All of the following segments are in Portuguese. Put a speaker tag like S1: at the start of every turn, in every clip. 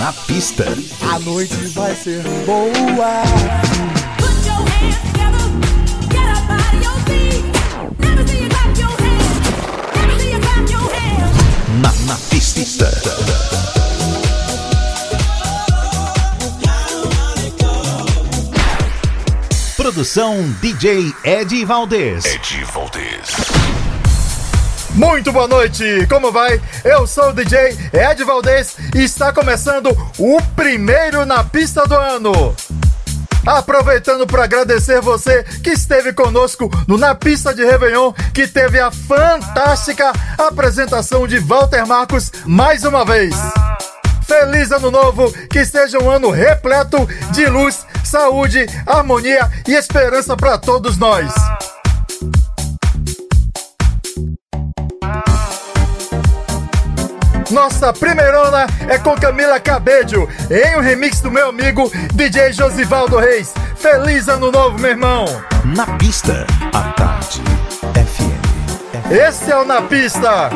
S1: Na pista.
S2: A noite vai ser boa.
S1: Na, na pista. Produção DJ Ed Valdez.
S3: Ed Valdez.
S2: Muito boa noite, como vai? Eu sou o DJ Ed Valdez está começando o primeiro na pista do ano. Aproveitando para agradecer você que esteve conosco no Na Pista de Réveillon, que teve a fantástica apresentação de Walter Marcos mais uma vez. Feliz Ano Novo, que seja um ano repleto de luz, saúde, harmonia e esperança para todos nós. Nossa primeirona é com Camila Cabello, em um remix do meu amigo DJ Josivaldo Reis. Feliz Ano Novo, meu irmão!
S1: Na pista, à tarde. FM.
S2: Esse é o Na Pista!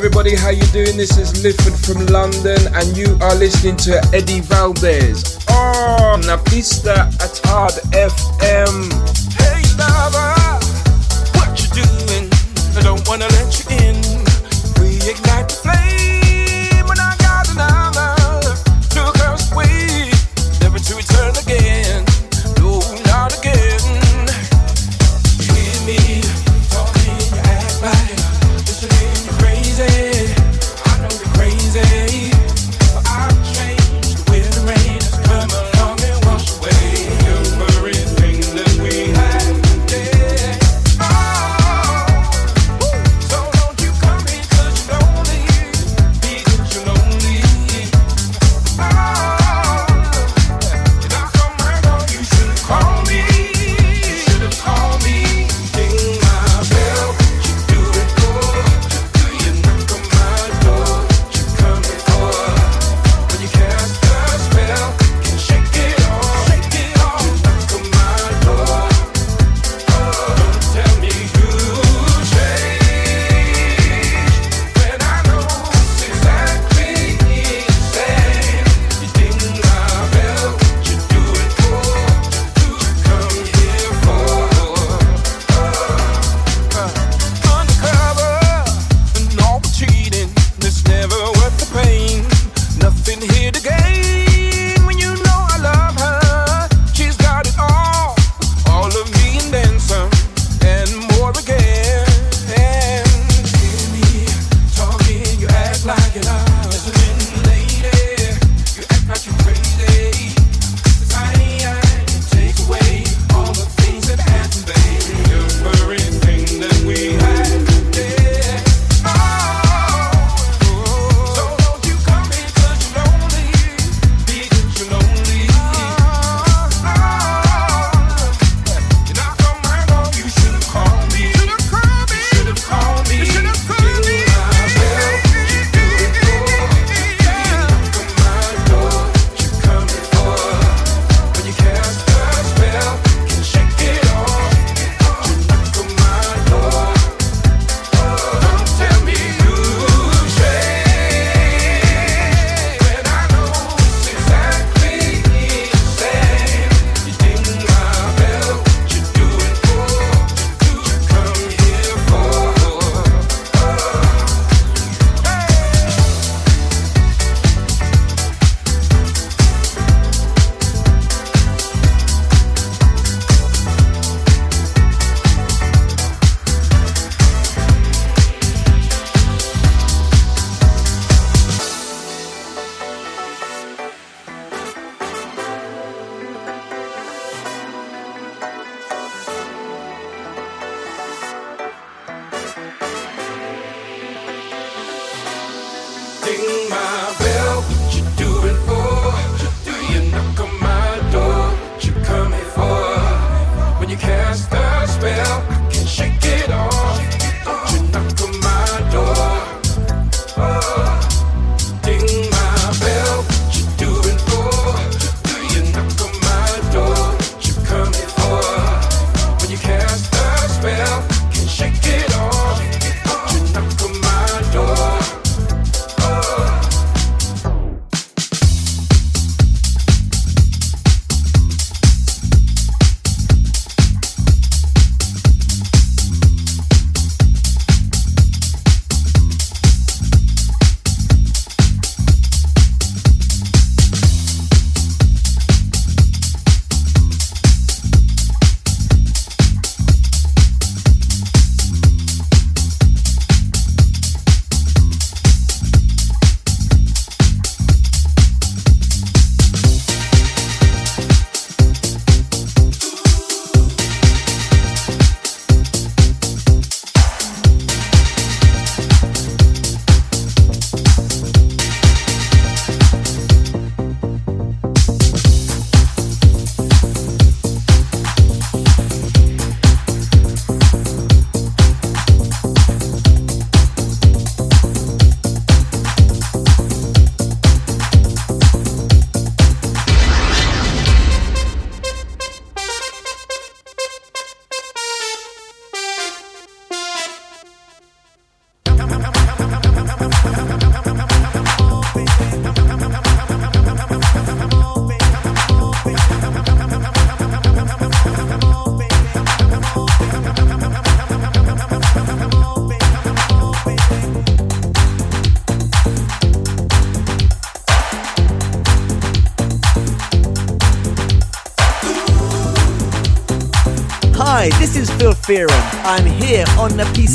S4: Everybody, how you doing? This is Lifford from London, and you are listening to Eddie Valdez on oh, Pista at Hard FM.
S5: Hey lover,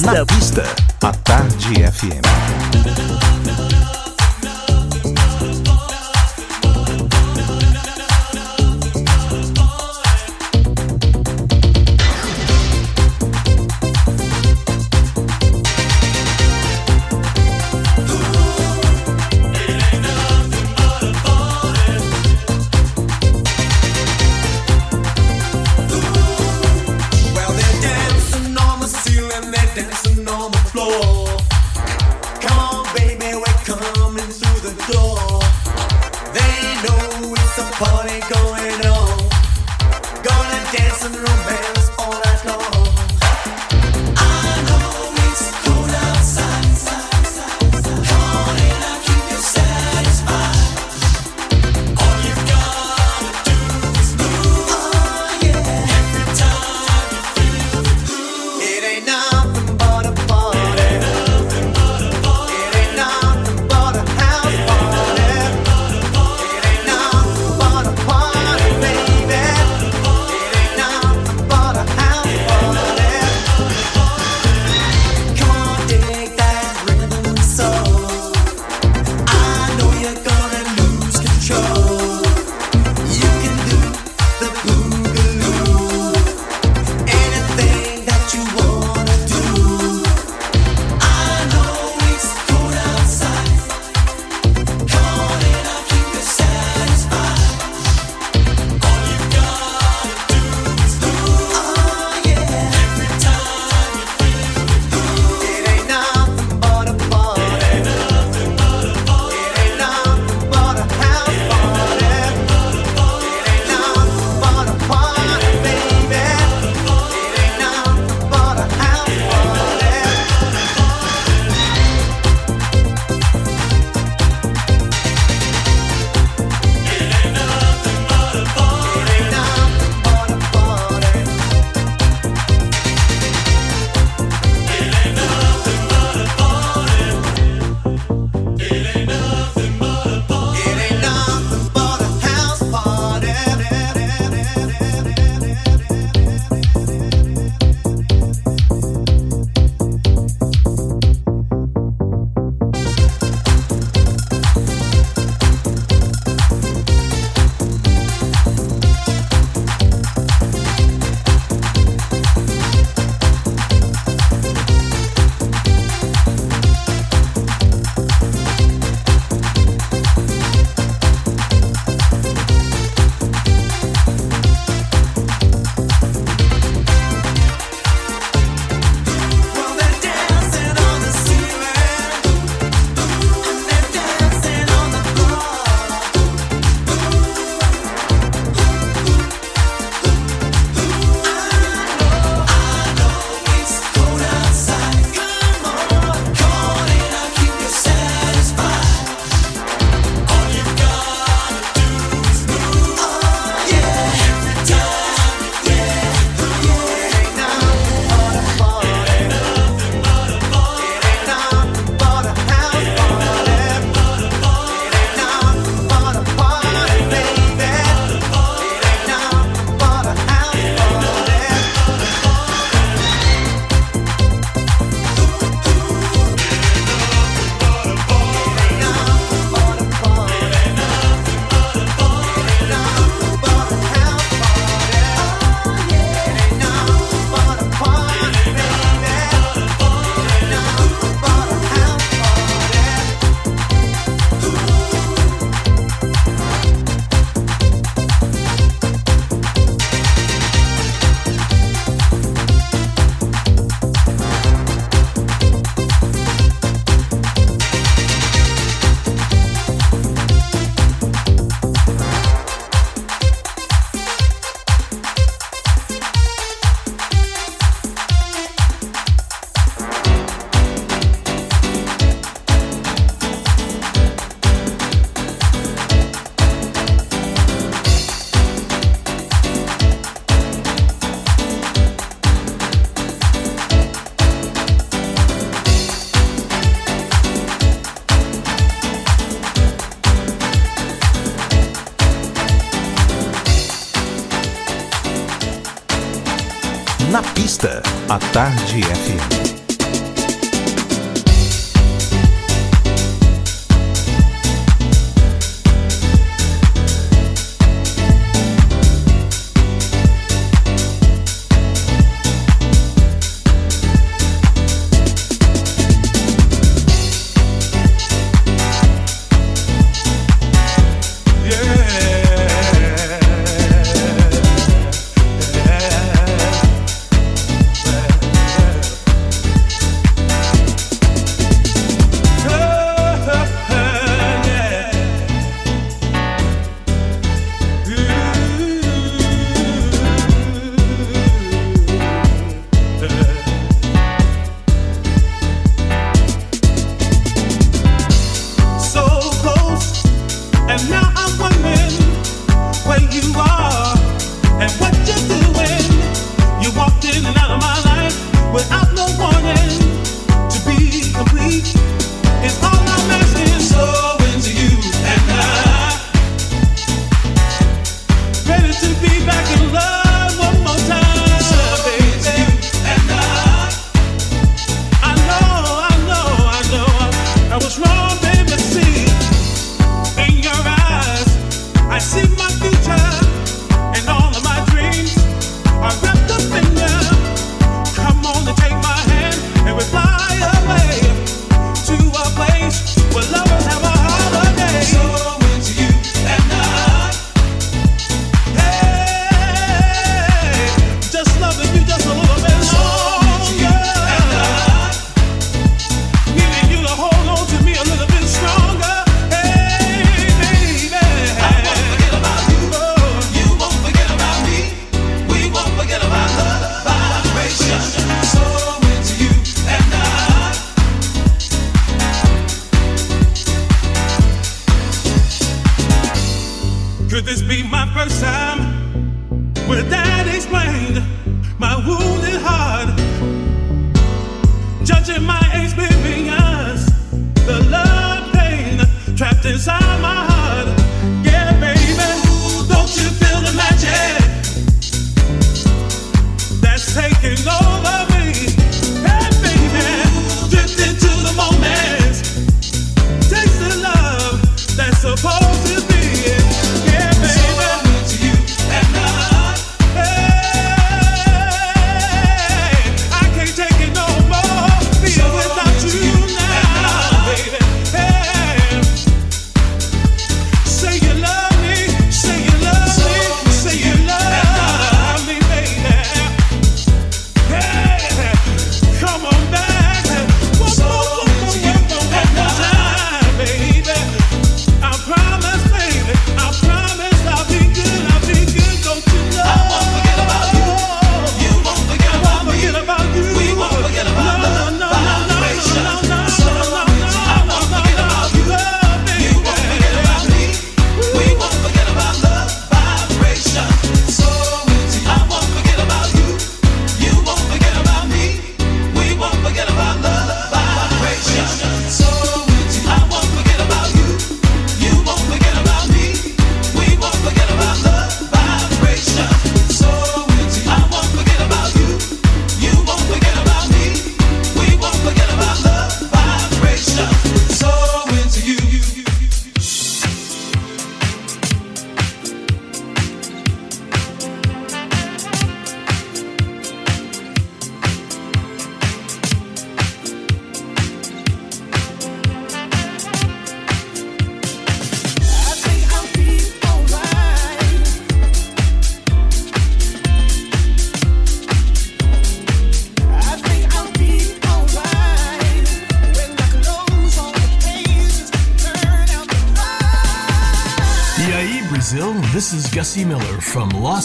S6: on the pista.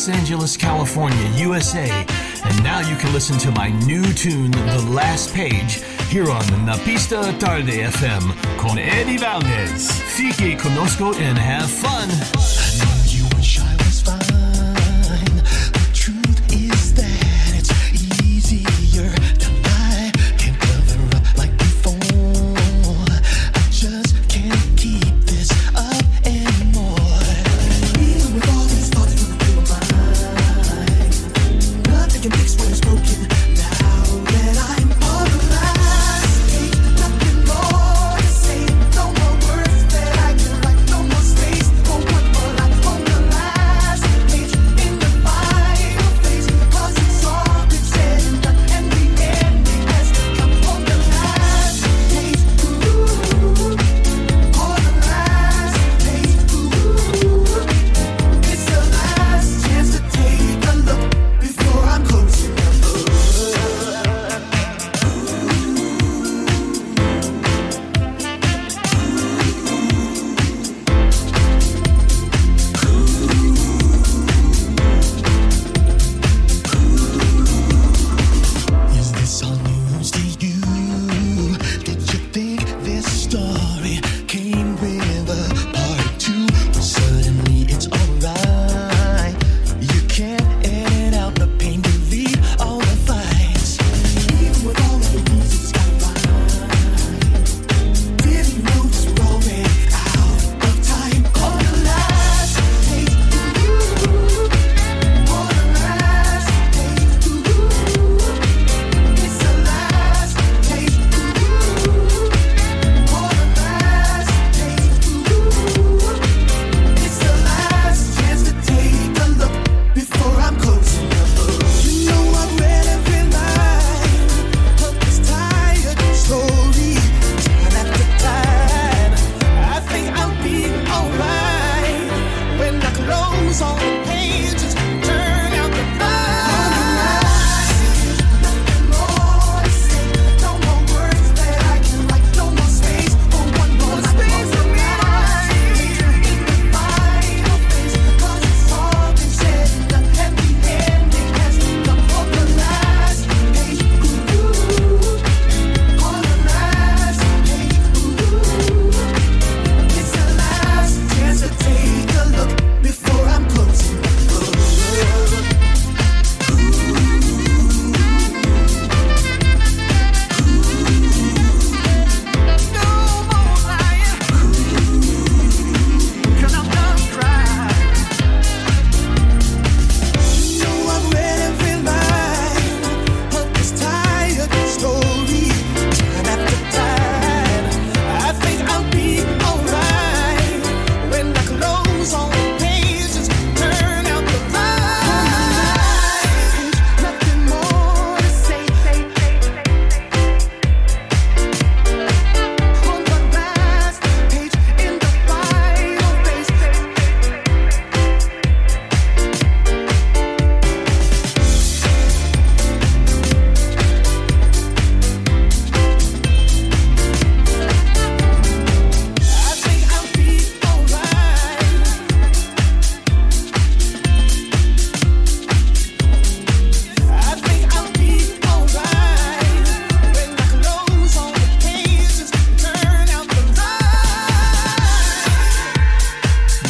S7: Los Angeles, California, USA. And now you can listen to my new tune, The Last Page, here on Na Pista Tarde FM con Eddie Valdez. Fique conosco and have fun.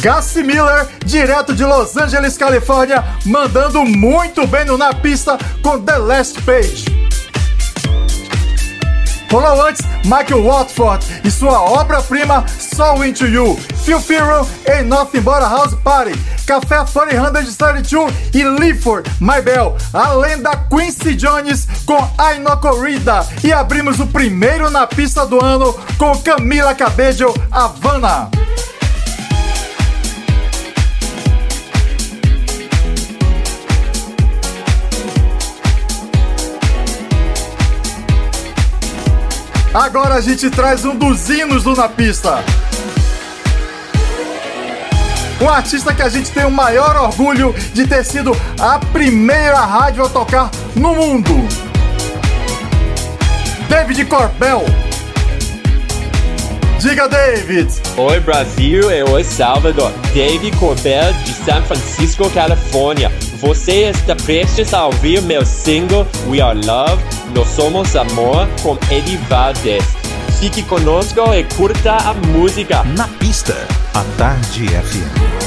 S8: Gassi Miller, direto de Los Angeles, Califórnia, mandando muito bem no Na Pista com The Last Page. Rolou antes Michael Watford e sua obra-prima Soul Into You, Phil Ferro em Nothing But a House Party, Café 432 e Leaford, My Bell, além da Quincy Jones com I No Corrida e abrimos o primeiro na pista do ano com Camila Cabello, Havana. Agora a gente traz um dos hinos do Na Pista. Um artista que a gente tem o maior orgulho de ter sido a primeira rádio a tocar no mundo. David Corbell. Diga, David.
S9: Oi, Brasil e oi, Salvador. David Corbell de San Francisco, Califórnia. Você está prestes a ouvir meu single We Are Love nós somos amor com Eddie Valdez. Fique conosco e curta a música.
S10: Na pista, a Tarde FM.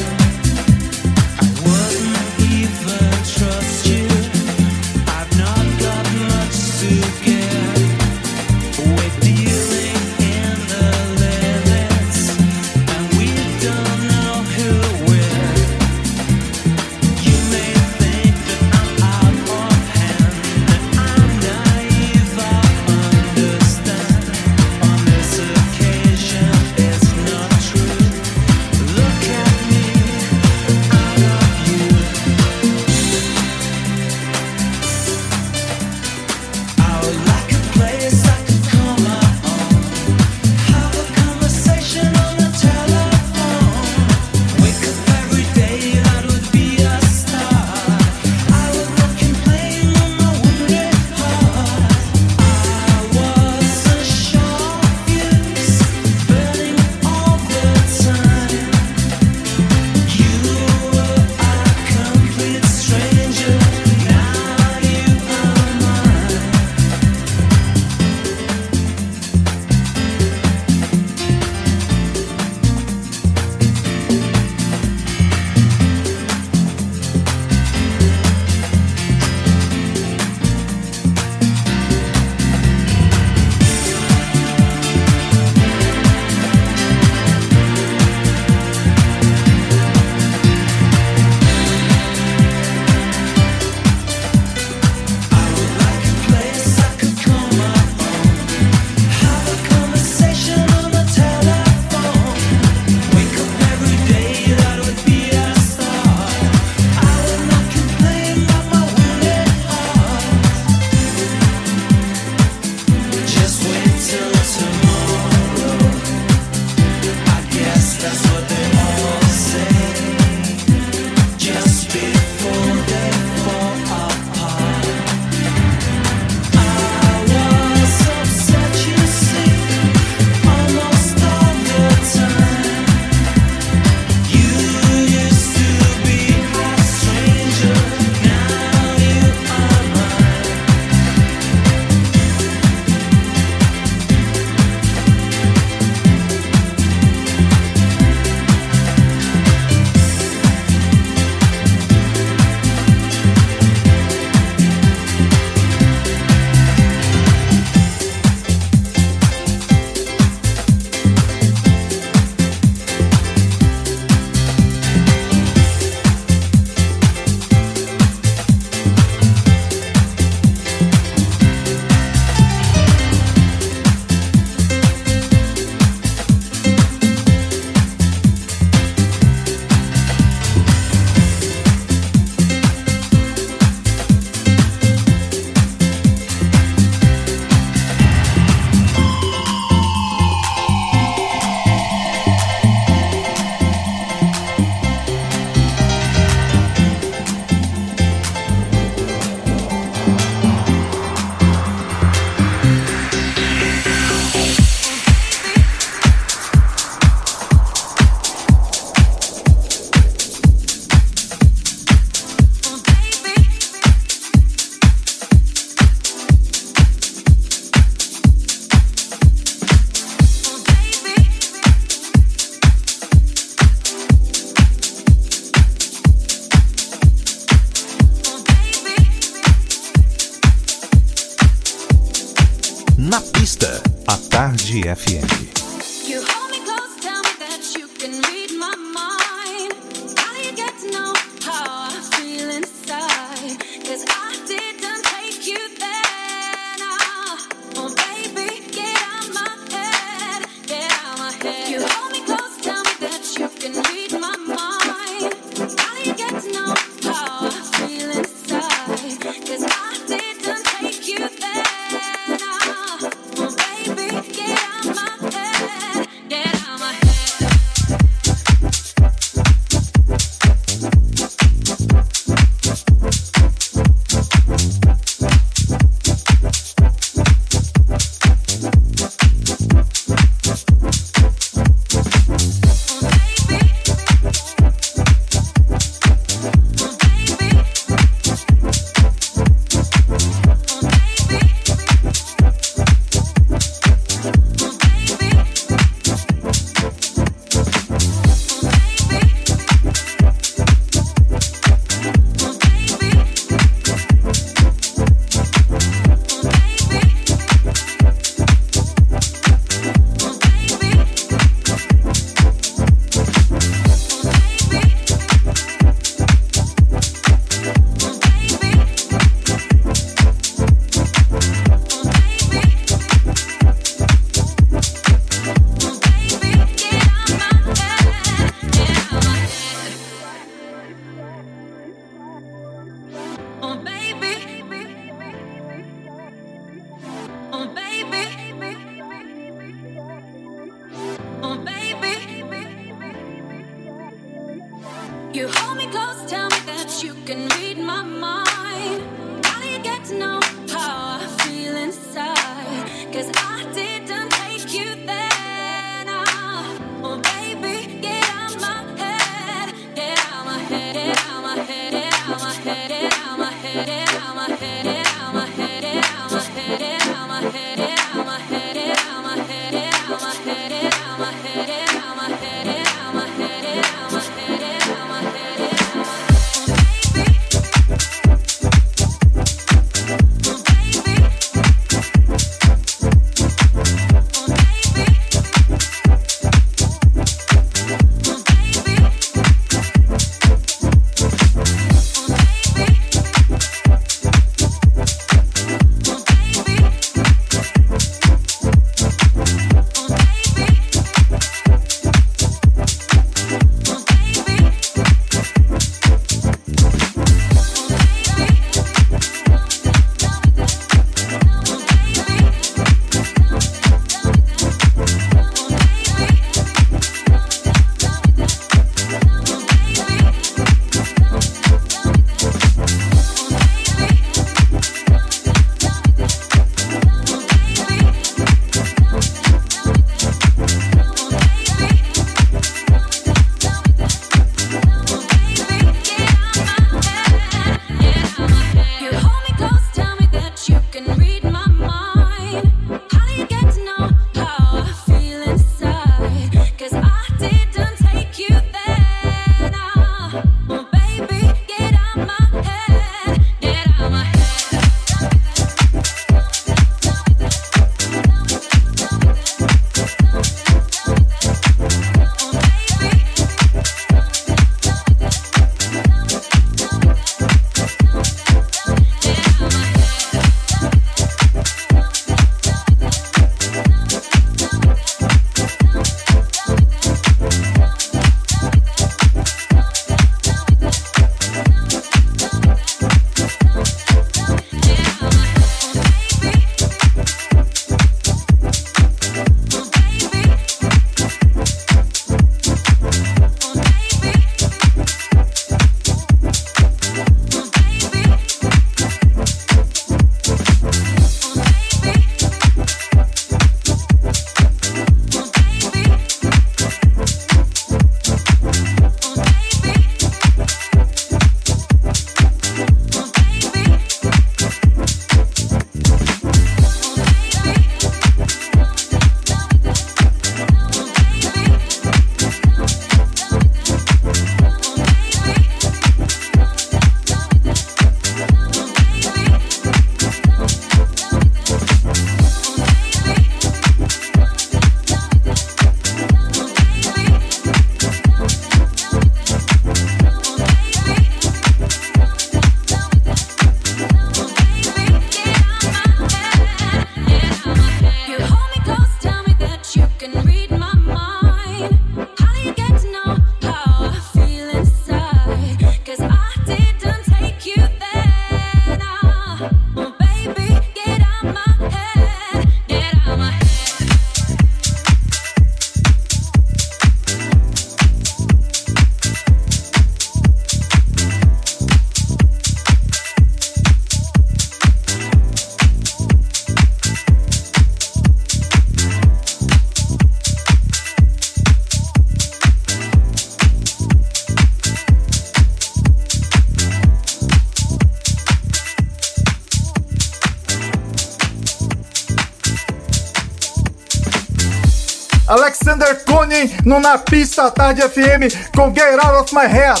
S5: No
S10: Na Pista Tarde FM
S8: com Get Out of My Head.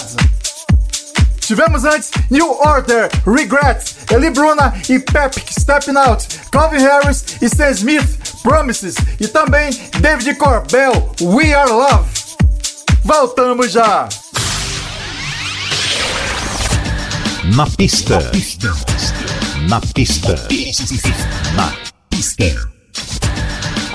S8: Tivemos antes New Order, Regrets, Eli Bruna e Pep Stepping Out, Calvin Harris e Sam Smith, Promises e também David Corbell, We Are Love. Voltamos já!
S10: Na pista. Na pista. Na pista.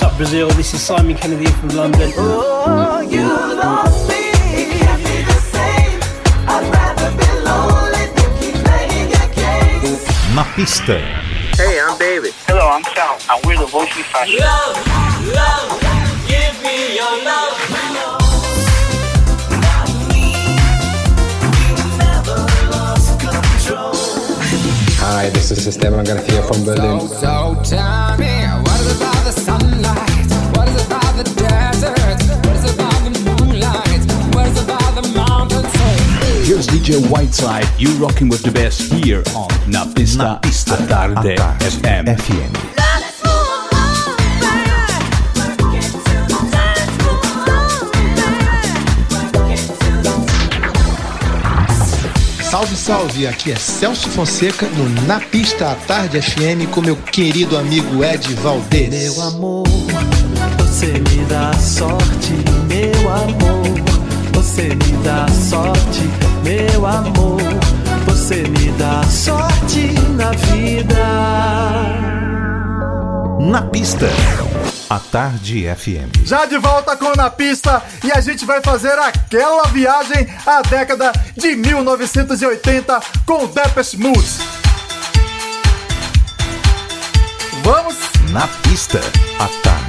S11: What's up, Brazil? This is Simon Kennedy from London.
S12: Oh, you lost me.
S10: Na pista.
S6: Hey, I'm David.
S13: Hello, I'm Sal, and we're the Voice Fashion.
S12: Love, love, give me your love.
S14: Hi, this is Esteban Garcia from Berlin.
S15: So tell
S16: Whiteside, you rocking with the best here on Napista, Pista,
S10: Na Pista,
S16: Tarde
S10: Tarde
S16: FM.
S10: FM.
S17: Salve, salve! Aqui é Celso Fonseca no Na Pista à Tarde FM com meu querido amigo Ed Valdez.
S3: Meu amor, você me dá sorte, meu amor. Você me dá sorte, meu amor. Você me dá sorte na vida.
S10: Na pista, a Tarde FM.
S8: Já de volta com Na Pista e a gente vai fazer aquela viagem à década de 1980 com Depeche Mode. Vamos?
S10: Na pista, a Tarde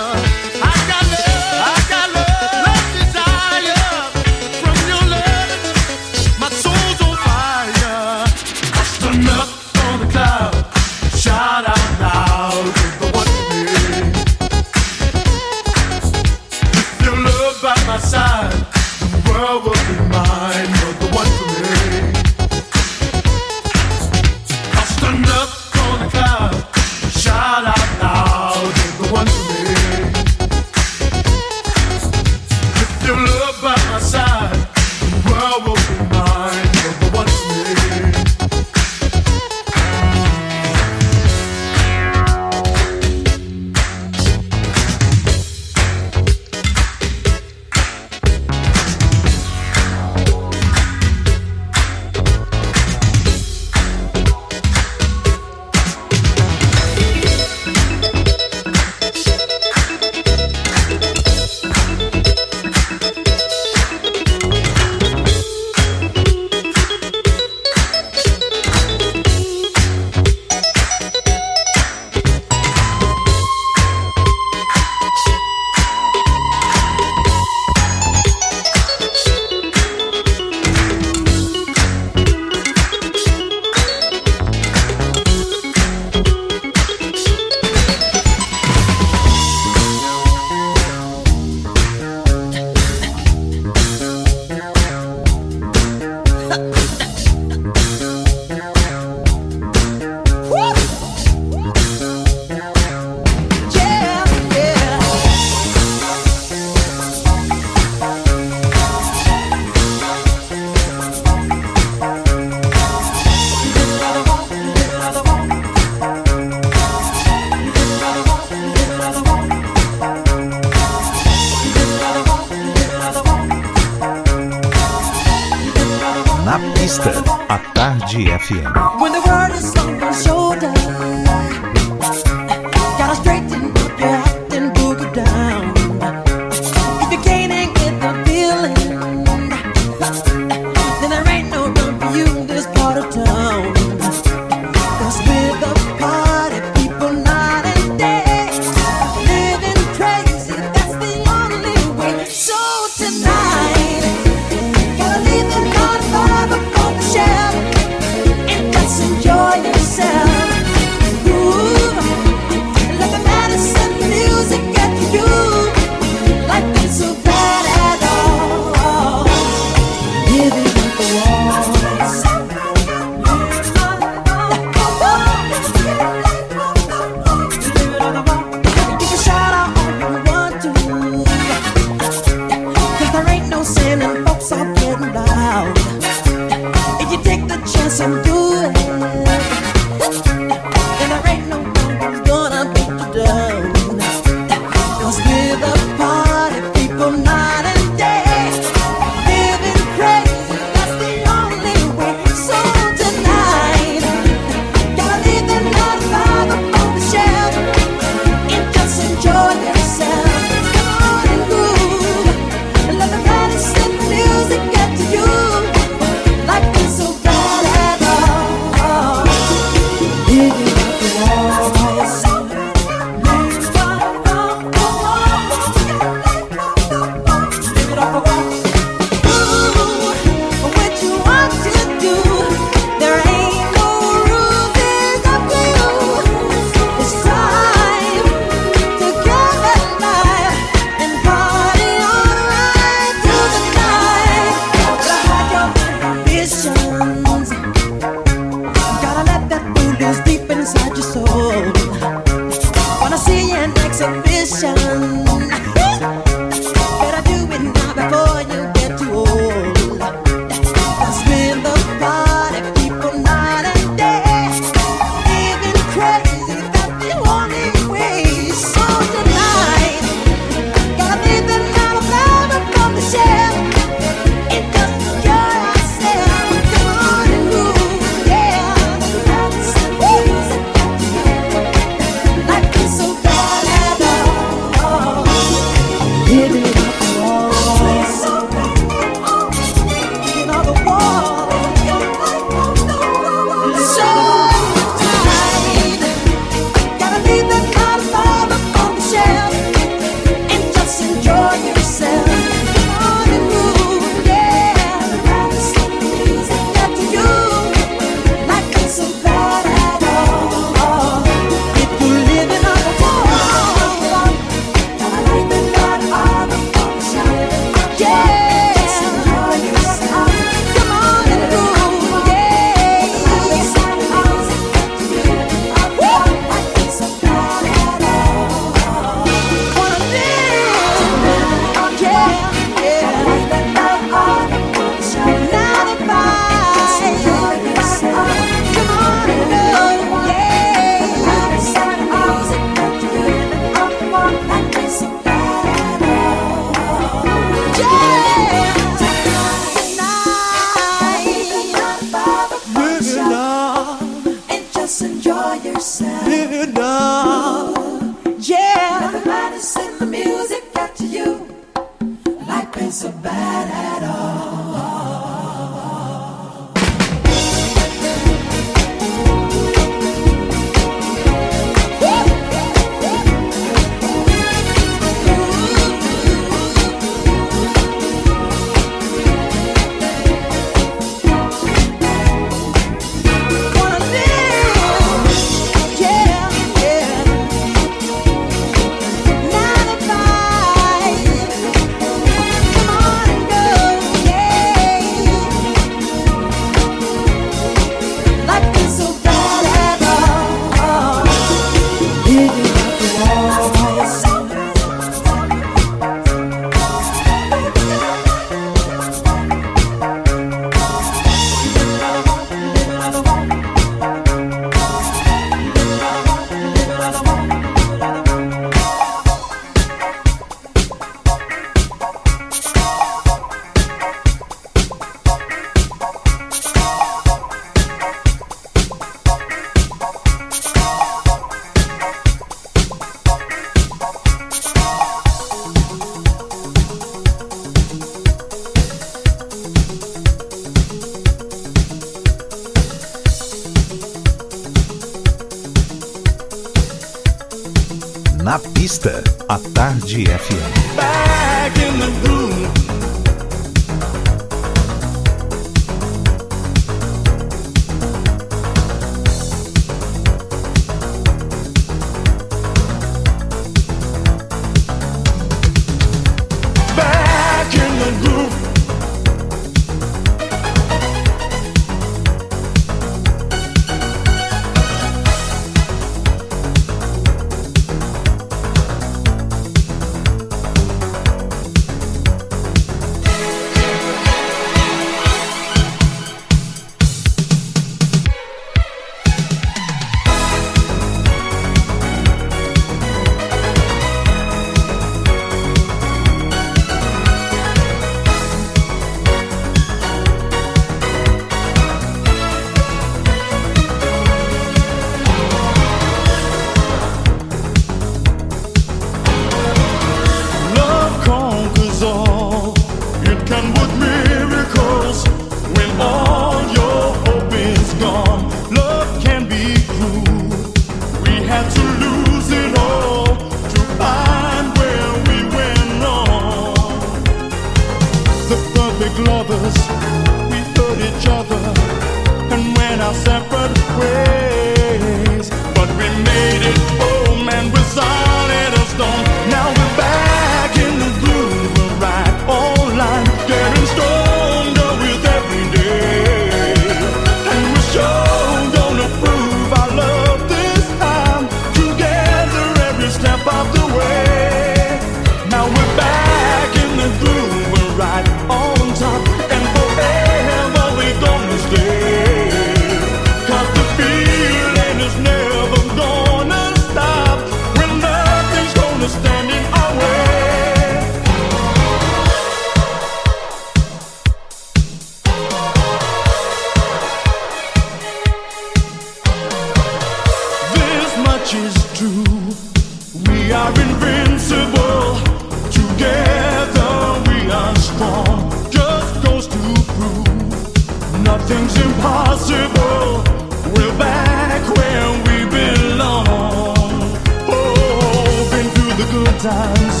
S12: times,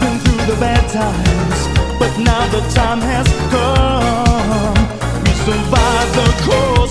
S6: been through the bad times, but now the time has come. We survived the cold.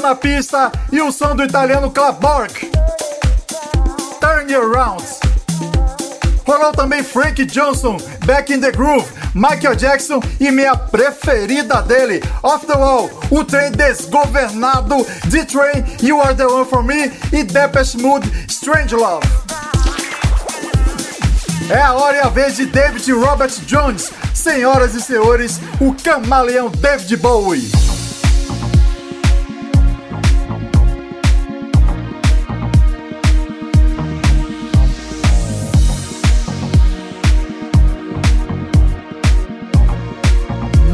S10: Na Pista
S8: e o som do italiano Club Borg. Turn Around. Rolou também Frank Johnson, Back in the Groove, Michael Jackson e minha preferida dele, Off the Wall, o trem desgovernado, D-Train, You Are the One for Me e Depeche Mode, Strange Love. É a hora e a vez de David Robert Jones, senhoras e senhores, o camaleão David Bowie.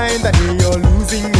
S18: mind that you're losing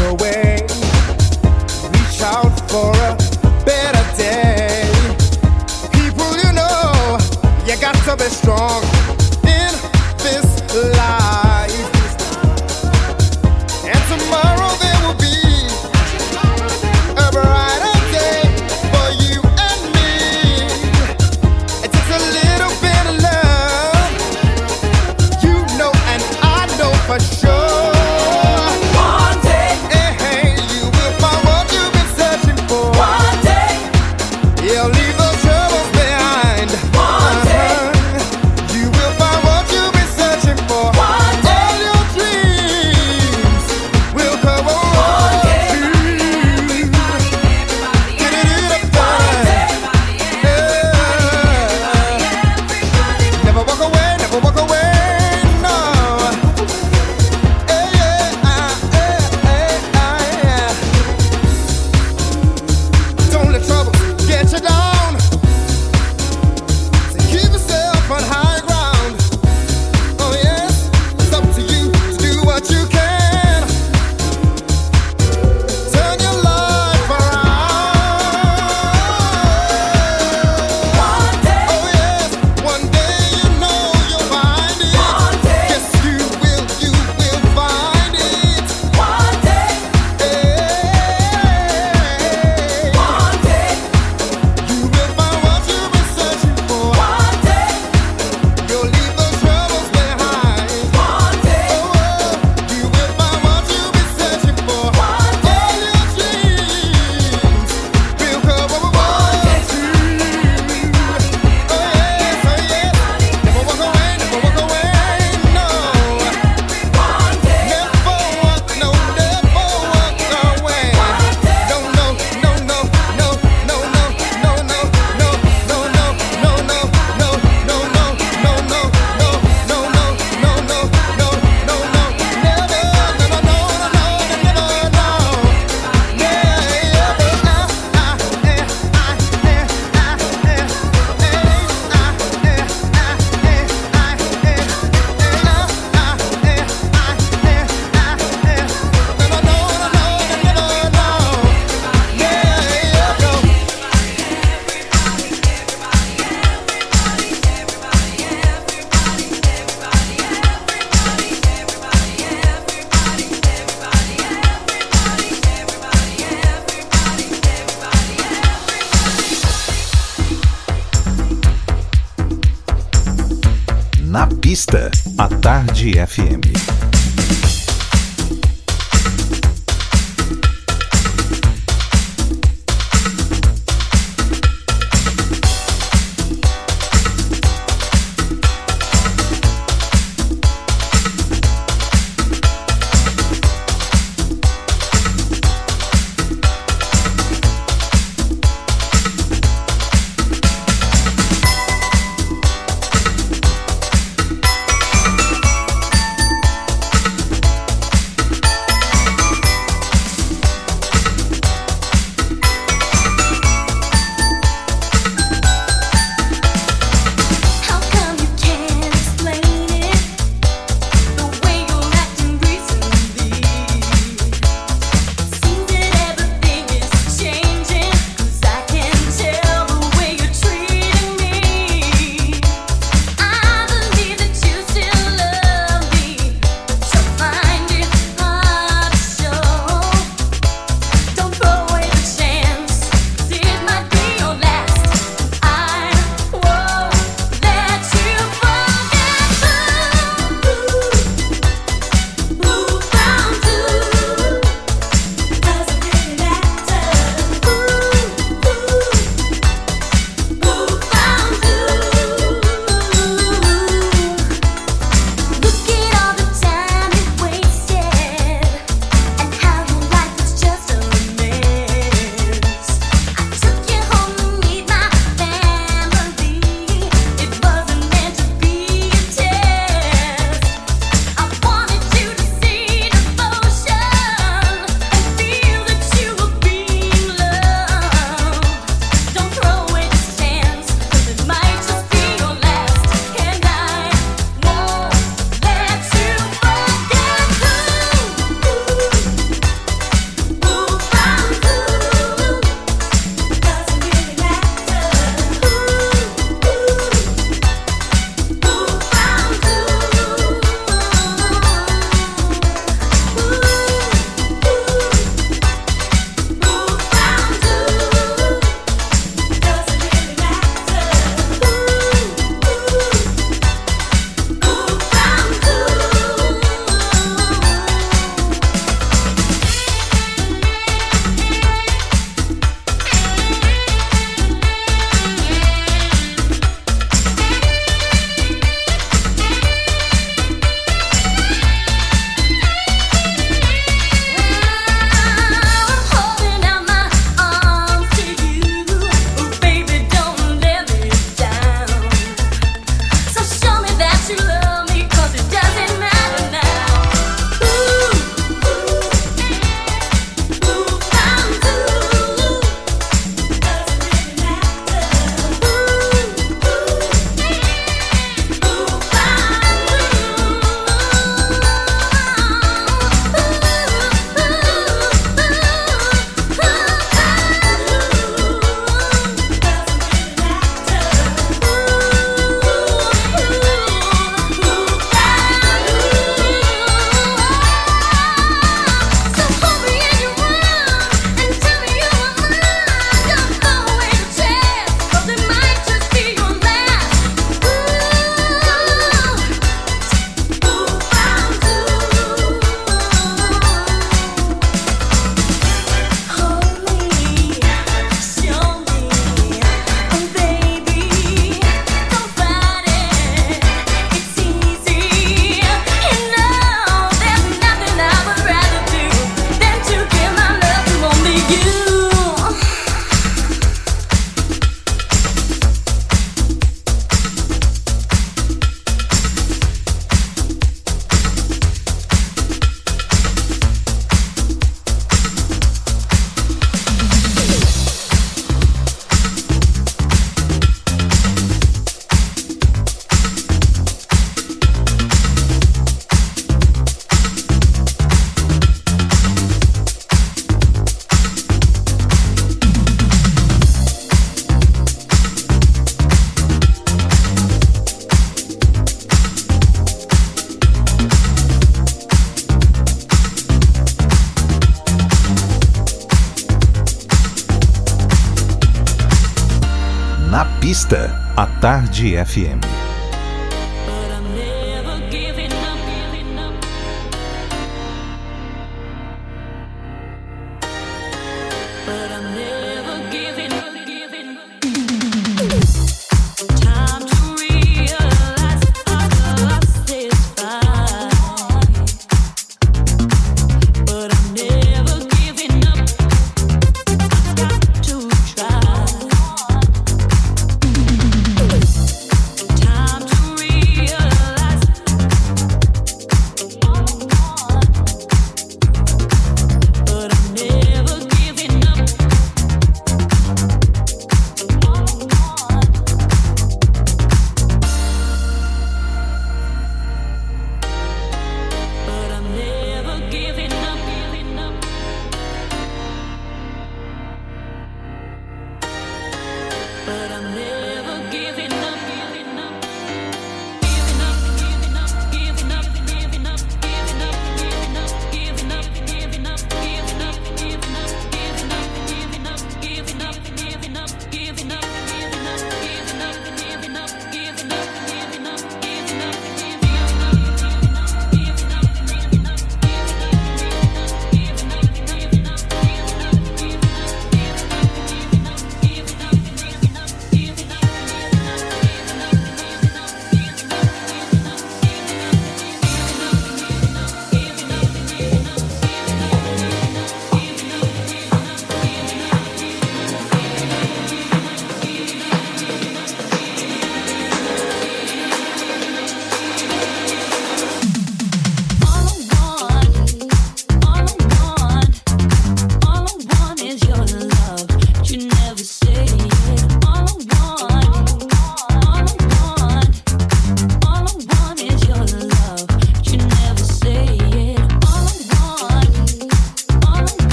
S19: Tarde FM.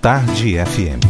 S3: Tarde FM.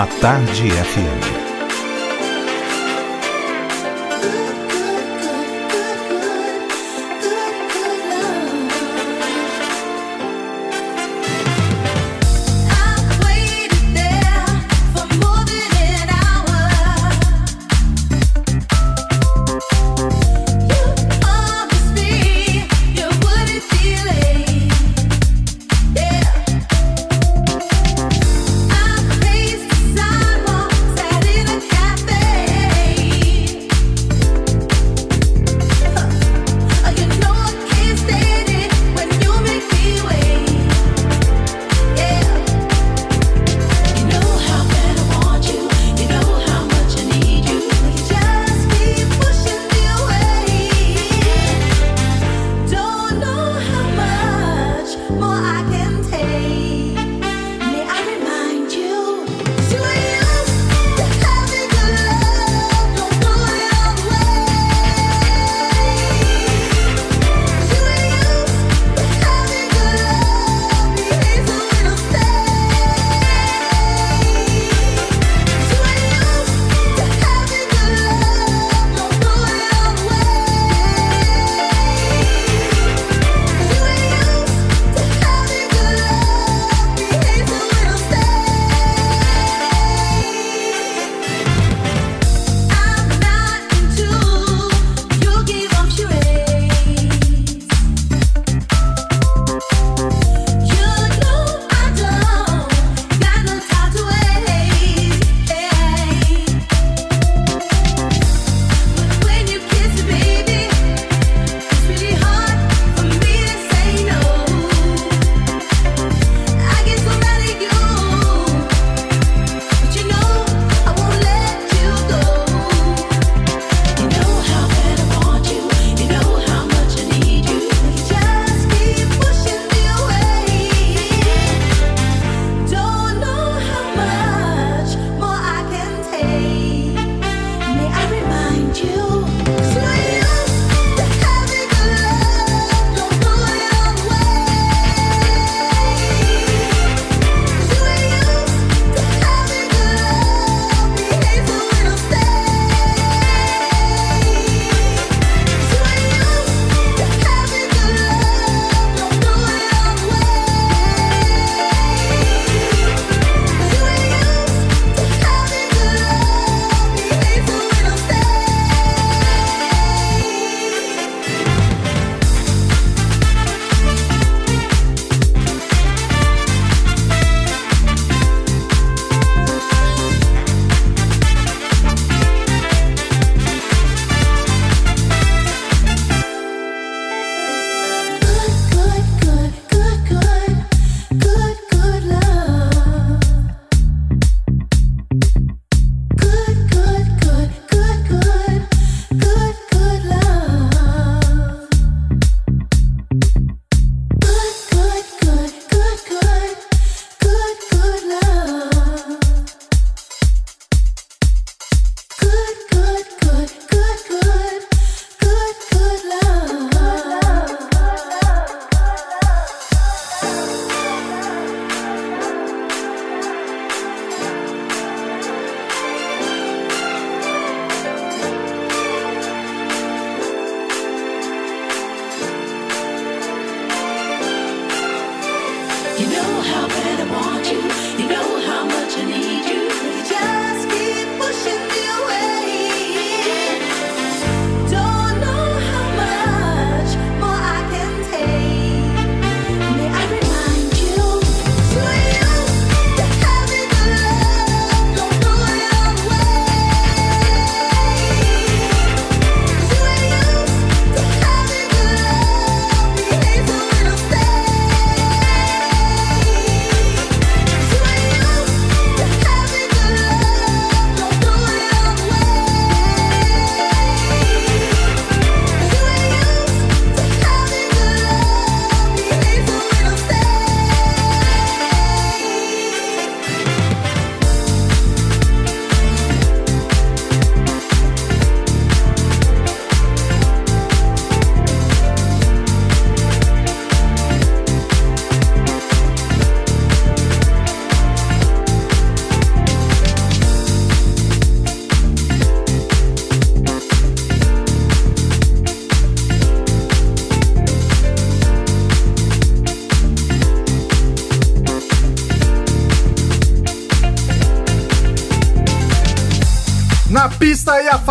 S3: A Tarde FM.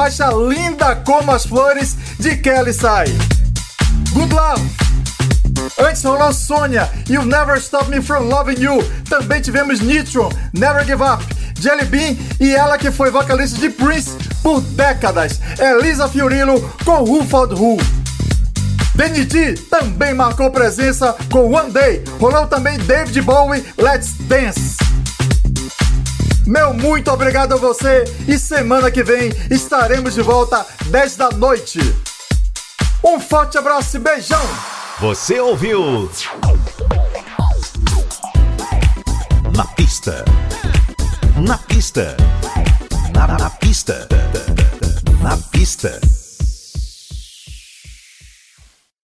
S8: Faixa linda como as flores de Kelly Sai. Good Love. Antes rolou Sônia e o Never Stop Me From Loving You. Também tivemos Nitro, Never Give Up, Jelly Bean e ela que foi vocalista de Prince por décadas, Elisa Fiorillo com Who Fought Who. DND também marcou presença com One Day. Rolou também David Bowie, Let's Dance. Meu muito obrigado a você e semana que vem estaremos de volta 10 da noite. Um forte abraço e beijão.
S3: Você ouviu? Na pista. Na pista.